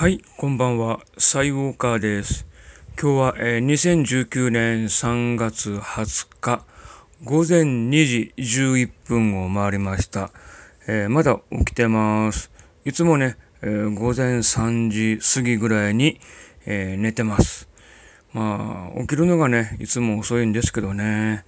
はい、こんばんは。サイウォーカーです。今日は、えー2019年3月20日、午前2時11分を回りました。えーまだ起きてます。いつもね、えー午前3時過ぎぐらいに、え寝てます。まあ、起きるのがね、いつも遅いんですけどね。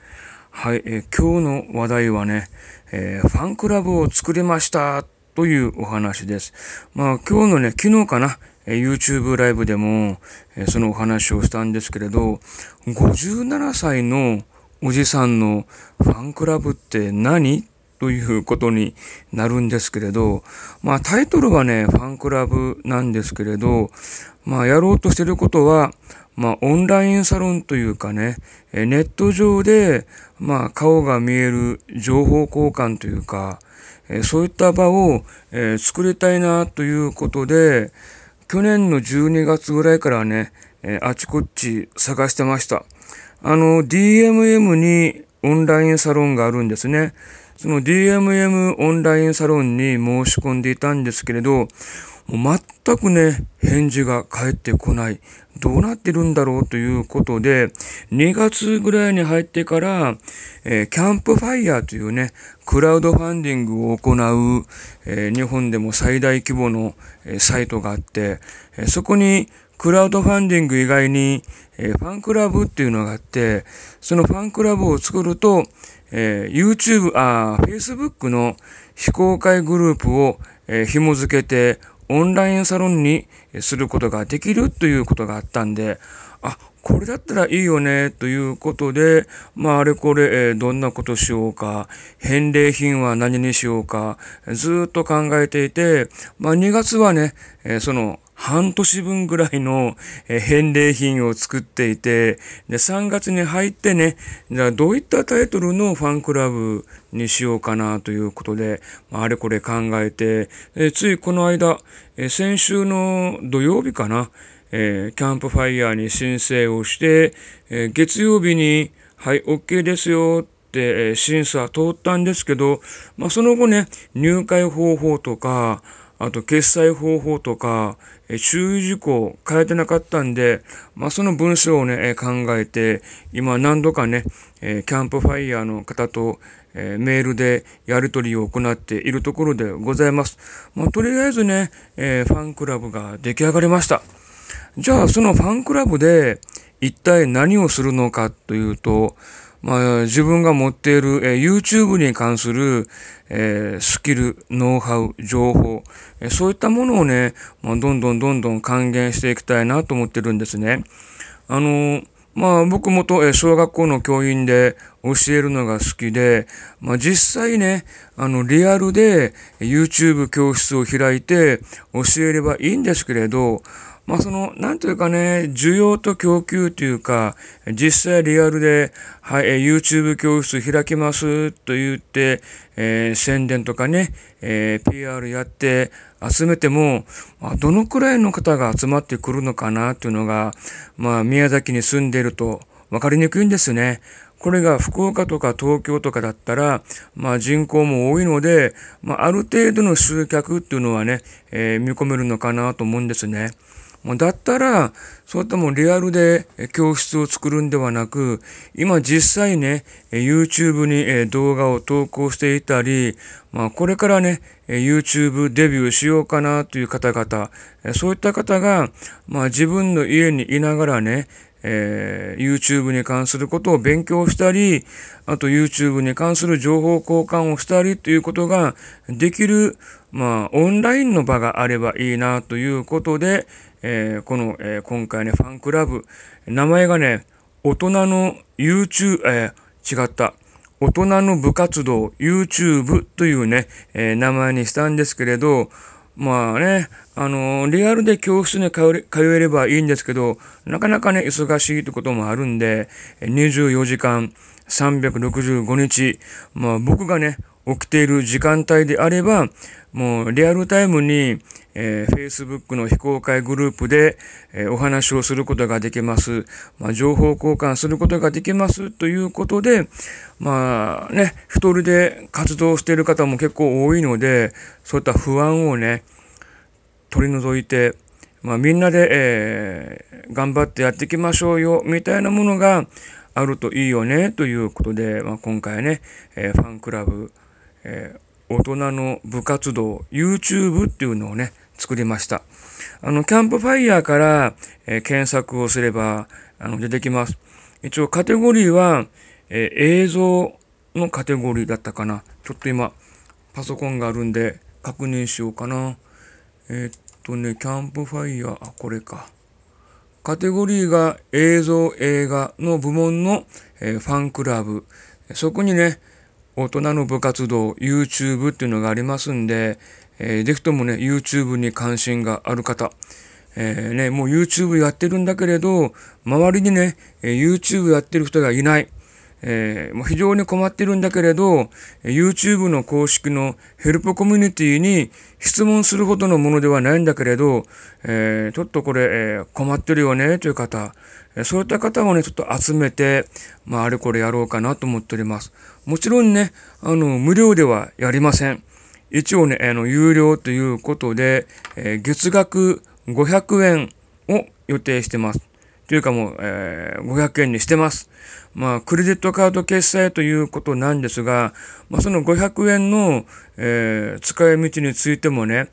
はい、え今日の話題はね、えファンクラブを作りましたというお話です。まあ、今日のね、昨日かな、え YouTube ライブでも、えそのお話をしたんですけれど、57歳のおじさんのファンクラブって何？ということになるんですけれど、まあタイトルはね、ファンクラブなんですけれど、まあやろうとしてることは、まあオンラインサロンというかね、えネット上で、まあ顔が見える情報交換というか、えそういった場を、え作りたいなということで、去年の12月ぐらいからね、えあちこち探してました。あの、DMM にオンラインサロンがあるんですね。その DMM オンラインサロンに申し込んでいたんですけれど、もう全くね、返事が返ってこない。どうなってるんだろうということで、2月ぐらいに入ってから、えーキャンプファイヤーというね、クラウドファンディングを行う、えー日本でも最大規模の、えーサイトがあって、えそこにクラウドファンディング以外に、えーファンクラブっていうのがあって、そのファンクラブを作ると、えー YouTube、あ Facebook の非公開グループを、えー紐付けて、オンラインサロンにすることができるということがあったんで、あ、これだったらいいよね、ということで、まあ、あれこれ、どんなことしようか、返礼品は何にしようか、ずっと考えていて、まあ、2月はね、その、半年分ぐらいの返礼品を作っていて、で、3月に入ってね、じゃあどういったタイトルのファンクラブにしようかなということで、まああれこれ考えて、ついこの間、先週の土曜日かな、えーキャンプファイヤーに申請をして、えー月曜日に、はい、OK ですよって、え審査通ったんですけど、まあその後ね、入会方法とか、あと決済方法とか、え注意事項変えてなかったんで、まあその文章をね、え考えて、今何度かね、えキャンプファイヤーの方と、えメールでやり取りを行っているところでございます。まあとりあえずね、えファンクラブが出来上がりました。じゃあそのファンクラブで一体何をするのかというと、まあ自分が持っている、え YouTube に関する、えスキル、ノウハウ、情報、えそういったものをね、まあ、どんどんどんどん還元していきたいなと思ってるんですね。あのまあ僕もと、小学校の教員で教えるのが好きで、まあ実際ね、あのリアルで YouTube 教室を開いて教えればいいんですけれど、まあその、なんというかね、需要と供給というか、実際リアルで、はい、え YouTube 教室開きますと言って、えー宣伝とかね、えー PR やって集めても、まあ、どのくらいの方が集まってくるのかなというのが、まあ宮崎に住んでいると分かりにくいんですね。これが福岡とか東京とかだったら、まあ人口も多いので、まあある程度の集客っていうのはね、えー見込めるのかなと思うんですね。もうだったら、そういったもうリアルで教室を作るんではなく、今実際ね、YouTube に動画を投稿していたり、まあこれからね、YouTube デビューしようかなという方々、そういった方が、まあ自分の家にいながらね、えー YouTube に関することを勉強したり、あと YouTube に関する情報交換をしたりということができる、まあ、オンラインの場があればいいなということで、えーこの、えー今回ね、ファンクラブ、名前がね、大人の YouTube、えー違った。大人の部活動 YouTube というね、え名前にしたんですけれど、まあね、あのリアルで教室に通えればいいんですけど、なかなかね、忙しいってこともあるんで、24時間365日、まあ僕がね、起きている時間帯であれば、もうリアルタイムに、えー Facebook の非公開グループで、えーお話をすることができます。まあ、情報交換することができますということで、まあね、一人で活動している方も結構多いので、そういった不安をね、取り除いて、まあ、みんなで、えー、頑張ってやっていきましょうよ、みたいなものがあるといいよね、ということで、まあ、今回ね、えー、ファンクラブ、えー、大人の部活動、YouTube っていうのをね、作りました。あの、キャンプファイヤーから、えー、検索をすれば、あの、出てきます。一応カテゴリーは、えー、映像のカテゴリーだったかな。ちょっと今、パソコンがあるんで確認しようかな。えー、っとね、キャンプファイヤー、あ、これか。カテゴリーが映像映画の部門の、えー、ファンクラブ。そこにね、大人の部活動、YouTube っていうのがありますんで、えー、ぜひともね、YouTube に関心がある方、えー、ね、もう YouTube やってるんだけれど、周りにね、YouTube やってる人がいない。えー、もう非常に困ってるんだけれど、YouTube の公式のヘルプコミュニティに質問するほどのものではないんだけれど、えー、ちょっとこれ、えー、困ってるよねという方、そういった方をね、ちょっと集めて、まあ、あれこれやろうかなと思っております。もちろんね、あの、無料ではやりません。一応ね、あの、有料ということで、えー、月額500円を予定してます。というかもう、えー、500円にしてます。まあ、クレジットカード決済ということなんですが、まあ、その500円の、えー、使い道についてもね、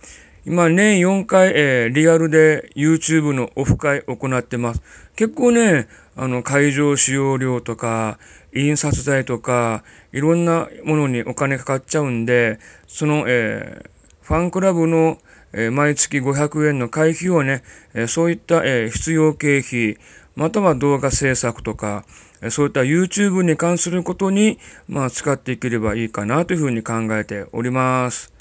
今年4回、えー、リアルで YouTube のオフ会行ってます。結構ね、あの、会場使用料とか、印刷代とか、いろんなものにお金かかっちゃうんで、その、えー、ファンクラブの、え毎月500円の会費をね、えそういった、え必要経費、または動画制作とか、そういった YouTube に関することに、まあ、使っていければいいかなというふうに考えております。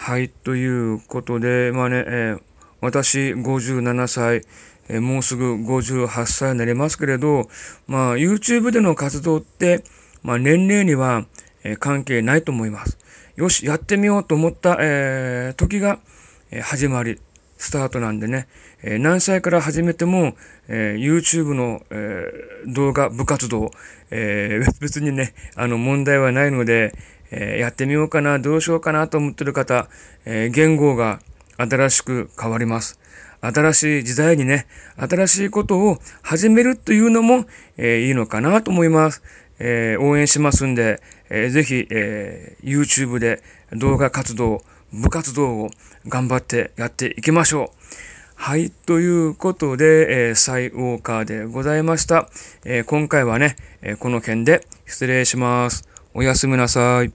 はい、ということで、まあね、えー、私57歳、えー、もうすぐ58歳になりますけれど、まあ、YouTube での活動って、まあ、年齢には、えー、関係ないと思います。よし、やってみようと思った、えー、時が、えー、始まり、スタートなんでね、えー、何歳から始めても、えー、YouTube の、えー、動画、部活動、えー、別にね、あの問題はないので、えー、やってみようかな、どうしようかなと思ってる方、えー、言語が新しく変わります。新しい時代にね、新しいことを始めるというのも、えー、いいのかなと思います。えー、応援しますんで、えー、ぜひ、えー、YouTube で動画活動、部活動を頑張ってやっていきましょう。はい。ということで、えー、サイウォーカーでございました。えー、今回はね、えー、この件で失礼します。おやすみなさい。